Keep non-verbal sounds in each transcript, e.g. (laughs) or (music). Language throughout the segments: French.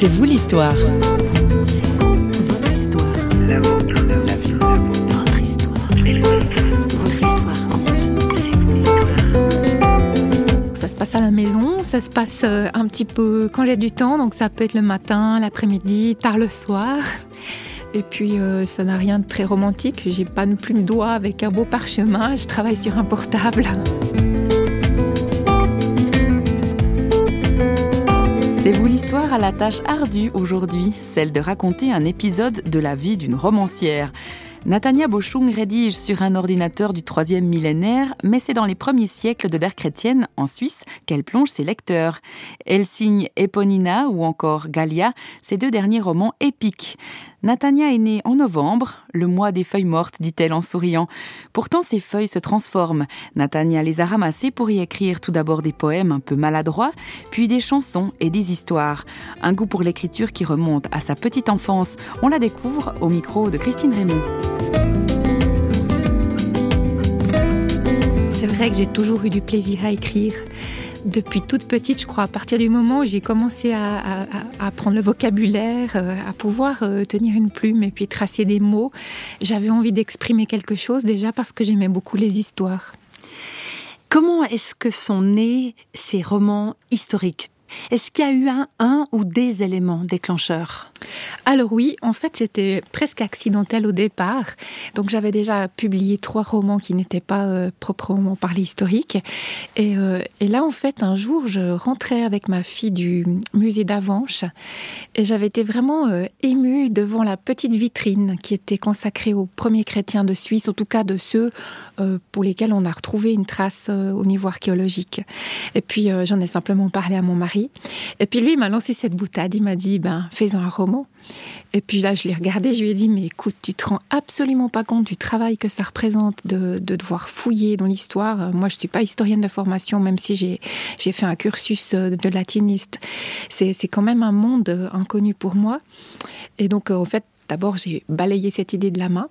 C'est vous l'histoire. Ça se passe à la maison, ça se passe euh, un petit peu quand j'ai du temps, donc ça peut être le matin, l'après-midi, tard le soir. (laughs) Et puis euh, ça n'a rien de très romantique, j'ai pas de plume doigt avec un beau parchemin, je travaille sur un portable. À la tâche ardue aujourd'hui, celle de raconter un épisode de la vie d'une romancière. Natania Bochung rédige sur un ordinateur du troisième millénaire, mais c'est dans les premiers siècles de l'ère chrétienne, en Suisse, qu'elle plonge ses lecteurs. Elle signe Eponina ou encore Gallia, ces deux derniers romans épiques. Natania est née en novembre, le mois des feuilles mortes, dit-elle en souriant. Pourtant, ces feuilles se transforment. Natania les a ramassées pour y écrire tout d'abord des poèmes un peu maladroits, puis des chansons et des histoires. Un goût pour l'écriture qui remonte à sa petite enfance. On la découvre au micro de Christine Raymond. C'est vrai que j'ai toujours eu du plaisir à écrire depuis toute petite, je crois, à partir du moment où j'ai commencé à, apprendre le vocabulaire, euh, à pouvoir euh, tenir une plume et puis tracer des mots, j'avais envie d'exprimer quelque chose déjà parce que j'aimais beaucoup les histoires. Comment est-ce que sont nés ces romans historiques? Est-ce qu'il y a eu un, ou des éléments déclencheurs? Alors oui, en fait c'était presque accidentel au départ. Donc j'avais déjà publié trois romans qui n'étaient pas euh, proprement parlés historiques. Et, euh, et, là en fait un jour je rentrais avec ma fille du musée d'Avanches et j'avais été vraiment euh, émue devant la petite vitrine qui était consacrée aux premiers chrétiens de Suisse, en tout cas de ceux euh, pour lesquels on a retrouvé une trace au niveau archéologique. Et puis j'en ai simplement parlé à mon mari et puis lui, il m'a lancé cette boutade. Il m'a dit, ben, fais-en un roman. Et puis là, je l'ai regardé, je lui ai dit, mais écoute, tu te rends absolument pas compte du travail que ça représente de, devoir fouiller dans l'histoire. Moi, je suis pas historienne de formation, même si j'ai fait un cursus euh, de latiniste. C'est quand même un monde euh, inconnu pour moi. Et donc, euh, en fait, D'abord, j'ai balayé cette idée de la main.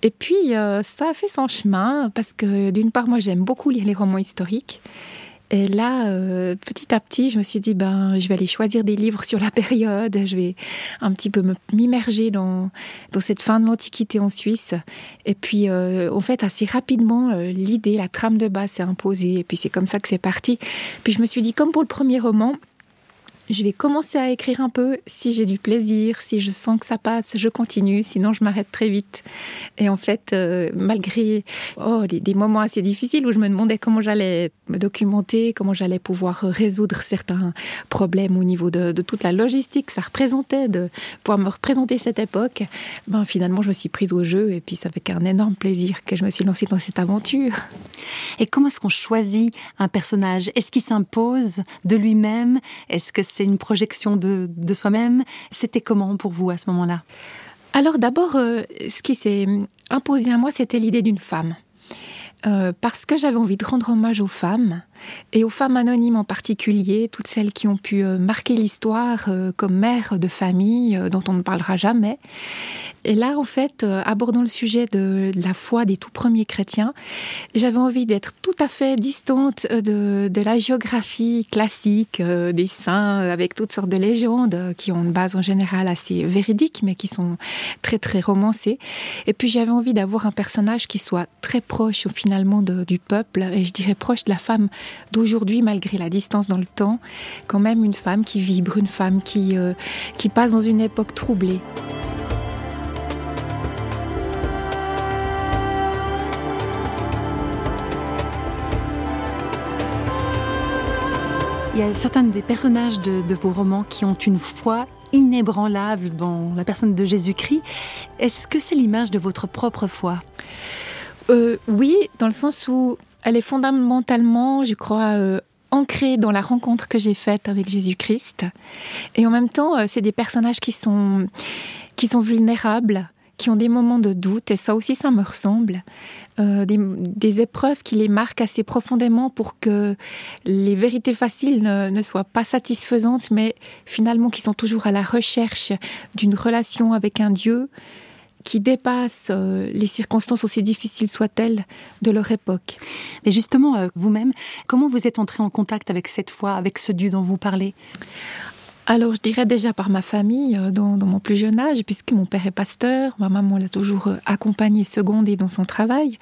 Et puis, ça a fait son chemin parce que d'une part, moi, j'aime beaucoup lire les romans historiques. Et là, euh, petit à petit, je me suis dit, ben, je vais aller choisir des livres sur la période, je vais un petit peu m'immerger dans, dans cette fin de l'Antiquité en Suisse. Et puis, euh, en fait, assez rapidement, euh, l'idée, la trame de base s'est imposée. Et puis, c'est comme ça que c'est parti. Puis, je me suis dit, comme pour le premier roman, je vais commencer à écrire un peu. Si j'ai du plaisir, si je sens que ça passe, je continue. Sinon, je m'arrête très vite. Et en fait, euh, malgré oh, des, moments assez difficiles où je me demandais comment j'allais me documenter, comment j'allais pouvoir résoudre certains problèmes au niveau de, toute la logistique que ça représentait, de pouvoir me représenter cette époque, ben, finalement, je me suis prise au jeu. Et puis, ça fait un énorme plaisir que je me suis lancée dans cette aventure. Et comment est-ce qu'on choisit un personnage? Est-ce qu'il s'impose de lui-même? Est-ce que c'est une projection de, soi-même. C'était comment pour vous à ce moment-là? Alors d'abord, euh, ce qui s'est imposé à moi, c'était l'idée d'une femme. Euh, parce que j'avais envie de rendre hommage aux femmes, et aux femmes anonymes en particulier, toutes celles qui ont pu euh, marquer l'histoire comme mères de famille dont on ne parlera jamais. Et là, en fait, euh, abordant le sujet de, la foi des tout premiers chrétiens, j'avais envie d'être tout à fait distante euh, de, la géographie classique euh, des saints, avec toutes sortes de légendes qui ont une base en général assez véridique, mais qui sont très très romancées. Et puis j'avais envie d'avoir un personnage qui soit très proche finalement du peuple, et je dirais proche de la femme d'aujourd'hui, malgré la distance dans le temps, quand même une femme qui vibre, une femme qui, qui passe dans une époque troublée. Il y a certains des personnages de, vos romans qui ont une foi inébranlable dans la personne de Jésus-Christ. Est-ce que c'est l'image de votre propre foi? Euh, Oui, dans le sens où elle est fondamentalement, je crois, euh, ancrée dans la rencontre que j'ai faite avec Jésus-Christ. Et en même temps, euh, c'est des personnages qui sont, qui sont vulnérables, qui ont des moments de doute, et ça aussi, ça me ressemble. Euh, des, épreuves qui les marquent assez profondément pour que les vérités faciles ne, soient pas satisfaisantes, mais finalement qui sont toujours à la recherche d'une relation avec un Dieu qui dépasse euh, les circonstances aussi difficiles soient-elles de leur époque. Mais justement, euh, vous-même, comment vous êtes entré en contact avec cette foi, avec ce Dieu dont vous parlez? Alors, je dirais déjà par ma famille, euh, dans, mon plus jeune âge, puisque mon père est pasteur, ma maman l'a toujours accompagné, secondé dans son travail.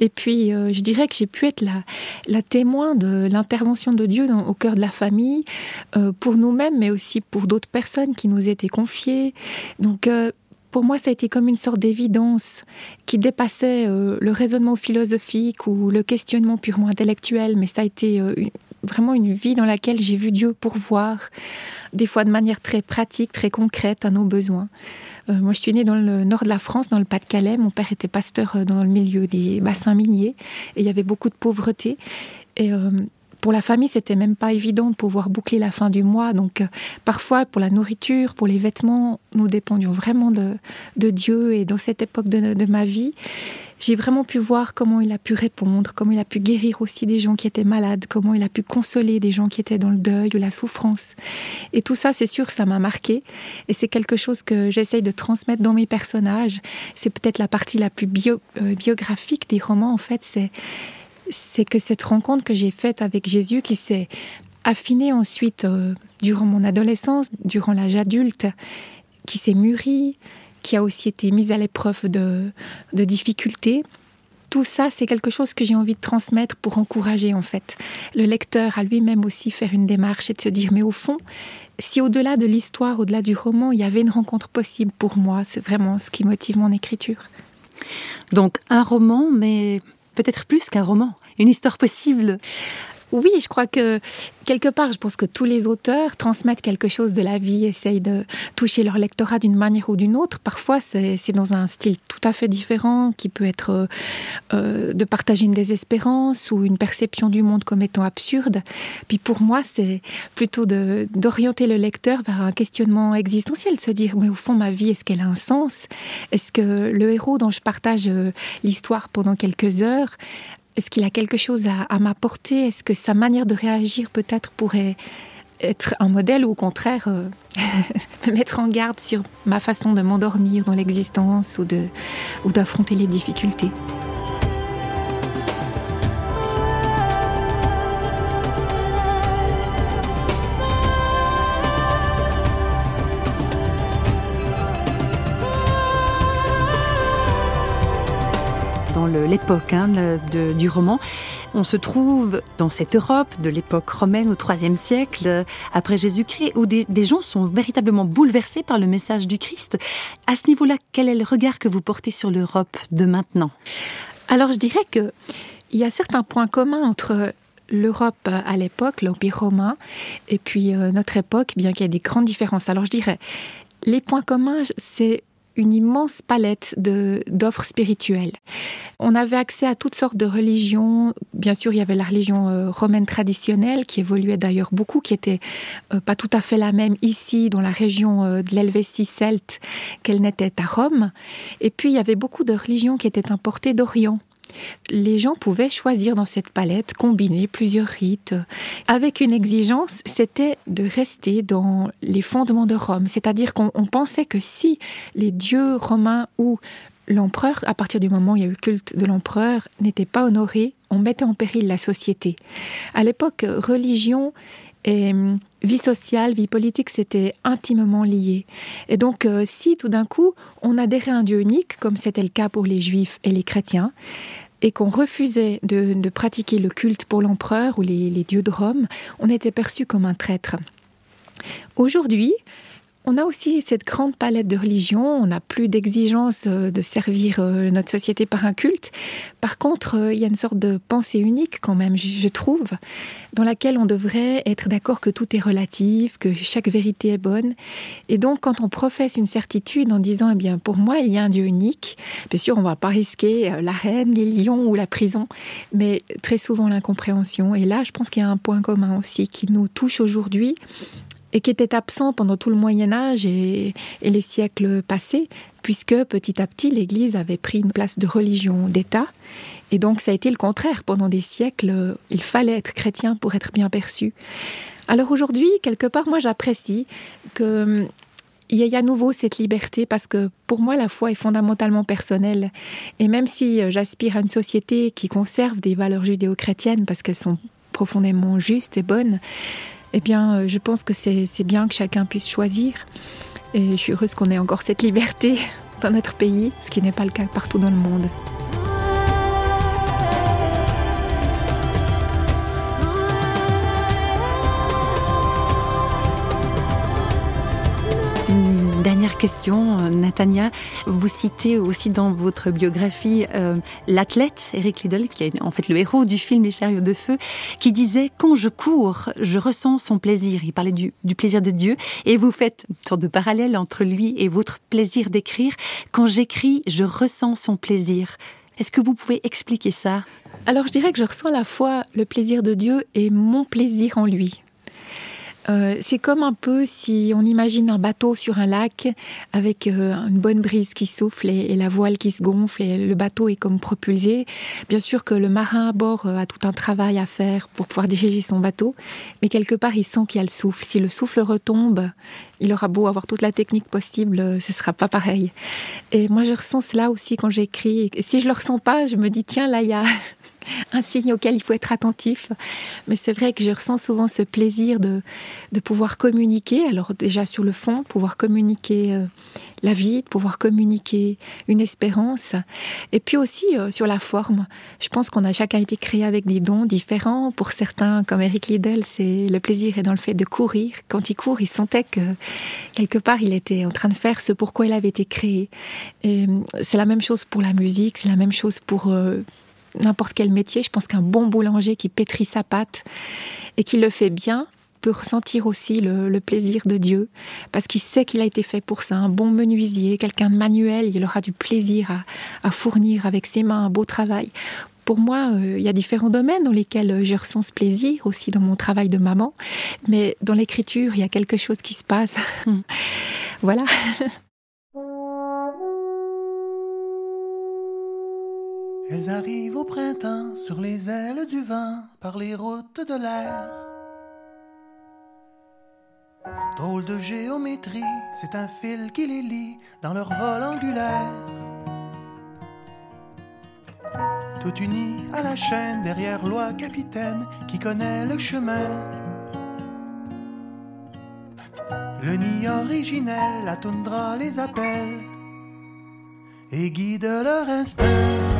Et puis, euh, je dirais que j'ai pu être la, la témoin de l'intervention de Dieu dans, au cœur de la famille, pour nous-mêmes, mais aussi pour d'autres personnes qui nous étaient confiées. Donc, pour moi, ça a été comme une sorte d'évidence qui dépassait le raisonnement philosophique ou le questionnement purement intellectuel, mais ça a été vraiment une vie dans laquelle j'ai vu Dieu pourvoir, des fois de manière très pratique, très concrète à nos besoins. Euh, moi, je suis née dans le nord de la France, dans le Pas-de-Calais. Mon père était pasteur euh, dans le milieu des bassins miniers et il y avait beaucoup de pauvreté. Et euh, pour la famille, c'était même pas évident de pouvoir boucler la fin du mois. Donc, parfois, pour la nourriture, pour les vêtements, nous dépendions vraiment de, Dieu. Et dans cette époque de, ma vie, j'ai vraiment pu voir comment il a pu répondre, comment il a pu guérir aussi des gens qui étaient malades, comment il a pu consoler des gens qui étaient dans le deuil ou la souffrance. Et tout ça, c'est sûr, ça m'a marqué. Et c'est quelque chose que j'essaye de transmettre dans mes personnages. C'est peut-être la partie la plus euh, biographique des romans, en fait. C'est, c'est que cette rencontre que j'ai faite avec Jésus qui s'est affinée ensuite euh, durant mon adolescence, durant l'âge adulte, qui s'est mûrie, qui a aussi été mise à l'épreuve de, difficultés. Tout ça, c'est quelque chose que j'ai envie de transmettre pour encourager en fait le lecteur à lui-même aussi faire une démarche et de se dire mais au fond, si au-delà de l'histoire, au-delà du roman, il y avait une rencontre possible pour moi, c'est vraiment ce qui motive mon écriture. Donc un roman, mais peut-être plus qu'un roman, une histoire possible. Oui, je crois que quelque part, je pense que tous les auteurs transmettent quelque chose de la vie, essayent de toucher leur lectorat d'une manière ou d'une autre. Parfois, c'est dans un style tout à fait différent, qui peut être euh, euh, de partager une désespérance ou une perception du monde comme étant absurde. Puis pour moi, c'est plutôt d'orienter le lecteur vers un questionnement existentiel, se dire, mais au fond, ma vie, est-ce qu'elle a un sens? Est-ce que le héros dont je partage euh, l'histoire pendant quelques heures est-ce qu'il a quelque chose à, m'apporter? Est-ce que sa manière de réagir peut-être pourrait être un modèle ou au contraire euh, (laughs) me mettre en garde sur ma façon de m'endormir dans l'existence ou d'affronter les difficultés? L'époque hein, du roman. On se trouve dans cette Europe de l'époque romaine au IIIe siècle après Jésus-Christ, où des, gens sont véritablement bouleversés par le message du Christ. À ce niveau-là, quel est le regard que vous portez sur l'Europe de maintenant? Alors je dirais que il y a certains points communs entre l'Europe à l'époque, l'Empire romain, et puis euh, notre époque, bien qu'il y ait des grandes différences. Alors je dirais, les points communs, c'est une immense palette d'offres spirituelles. On avait accès à toutes sortes de religions. Bien sûr, il y avait la religion euh, romaine traditionnelle qui évoluait d'ailleurs beaucoup, qui était euh, pas tout à fait la même ici dans la région euh, de l'Helvétie celte qu'elle n'était à Rome. Et puis il y avait beaucoup de religions qui étaient importées d'Orient. Les gens pouvaient choisir dans cette palette, combiner plusieurs rites, avec une exigence, c'était de rester dans les fondements de Rome. C'est-à-dire qu'on pensait que si les dieux romains ou l'empereur, à partir du moment où il y a eu le culte de l'empereur, n'était pas honoré, on mettait en péril la société. À l'époque, religion et hum, vie sociale, vie politique, c'était intimement lié. Et donc, euh, si tout d'un coup, on adhérait à un Dieu unique, comme c'était le cas pour les juifs et les chrétiens, et qu'on refusait de, pratiquer le culte pour l'empereur ou les, les dieux de Rome, on était perçu comme un traître. Aujourd'hui, on a aussi cette grande palette de religions, on n'a plus d'exigence euh, de servir euh, notre société par un culte. Par contre, euh, il y a une sorte de pensée unique quand même, je trouve, dans laquelle on devrait être d'accord que tout est relatif, que chaque vérité est bonne. Et donc, quand on professe une certitude en disant, eh bien, pour moi, il y a un Dieu unique, bien sûr, on ne va pas risquer la reine, les lions ou la prison, mais très souvent l'incompréhension. Et là, je pense qu'il y a un point commun aussi qui nous touche aujourd'hui et qui était absent pendant tout le Moyen Âge et, les siècles passés, puisque petit à petit l'Église avait pris une place de religion d'État. Et donc ça a été le contraire. Pendant des siècles, il fallait être chrétien pour être bien perçu. Alors aujourd'hui, quelque part, moi j'apprécie que il y a à nouveau cette liberté parce que pour moi la foi est fondamentalement personnelle et même si j'aspire à une société qui conserve des valeurs judéo-chrétiennes parce qu'elles sont profondément justes et bonnes, eh bien, je pense que c'est bien que chacun puisse choisir. Et je suis heureuse qu'on ait encore cette liberté (laughs) dans notre pays, ce qui n'est pas le cas partout dans le monde. Dernière question, euh, Natania. Vous citez aussi dans votre biographie euh, l'athlète Eric Liddell, qui est en fait le héros du film Les chariots de feu, qui disait Quand je cours, je ressens son plaisir. Il parlait du, du plaisir de Dieu. Et vous faites une sorte de parallèle entre lui et votre plaisir d'écrire. Quand j'écris, je ressens son plaisir. Est-ce que vous pouvez expliquer ça? Alors je dirais que je ressens à la fois le plaisir de Dieu et mon plaisir en lui. Euh, c'est comme un peu si on imagine un bateau sur un lac avec euh, une bonne brise qui souffle et, la voile qui se gonfle et le bateau est comme propulsé. Bien sûr que le marin à bord euh, a tout un travail à faire pour pouvoir (laughs) diriger son bateau, mais quelque part il sent qu'il y a le souffle. Si le souffle retombe, il aura beau avoir toute la technique possible, ce sera pas pareil. Et moi je ressens cela aussi quand j'écris. Si je le ressens pas, je me dis tiens là il y a un signe auquel il faut être attentif. Mais c'est vrai que je ressens souvent ce plaisir de, de pouvoir communiquer. Alors déjà sur le fond, pouvoir communiquer euh, la vie, pouvoir communiquer une espérance. Et puis aussi euh, sur la forme. Je pense qu'on a chacun été créé avec des dons différents. Pour certains, comme Eric Liddell, c'est le plaisir est dans le fait de courir. Quand il court, il sentait que quelque part il était en train de faire ce pourquoi il avait été créé. Et euh, c'est la même chose pour la musique, c'est la même chose pour n'importe quel métier, je pense qu'un bon boulanger qui pétrit sa pâte et qui le fait bien peut ressentir aussi le, plaisir de Dieu, parce qu'il sait qu'il a été fait pour ça. Un bon menuisier, quelqu'un de manuel, il aura du plaisir à, fournir avec ses mains un beau travail. Pour moi, euh, il y a différents domaines dans lesquels je ressens ce plaisir, aussi dans mon travail de maman, mais dans l'écriture, il y a quelque chose qui se passe. (laughs) voilà. (laughs) Elles arrivent au printemps sur les ailes du vent par les routes de l'air. Drôle de géométrie, c'est un fil qui les lie dans leur vol angulaire. Tout unis à la chaîne derrière loi capitaine qui connaît le chemin. Le nid originel, la toundra les appelle et guide leur instinct.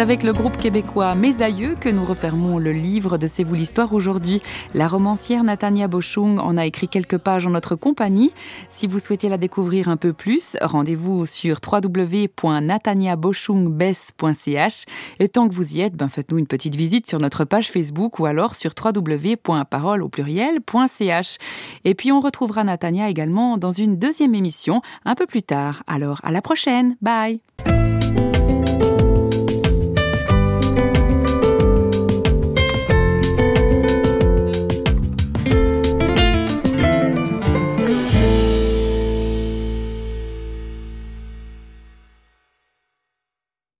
Avec le groupe québécois Mes Aïeux que nous refermons le livre de C'est vous l'histoire aujourd'hui. La romancière Natania Bochung en a écrit quelques pages en notre compagnie. Si vous souhaitez la découvrir un peu plus, rendez-vous sur www.nataniabochungbess.ch et tant que vous y êtes, ben faites-nous une petite visite sur notre page Facebook ou alors sur www.parole au pluriel.ch. Et puis on retrouvera Natania également dans une deuxième émission un peu plus tard. Alors à la prochaine. Bye.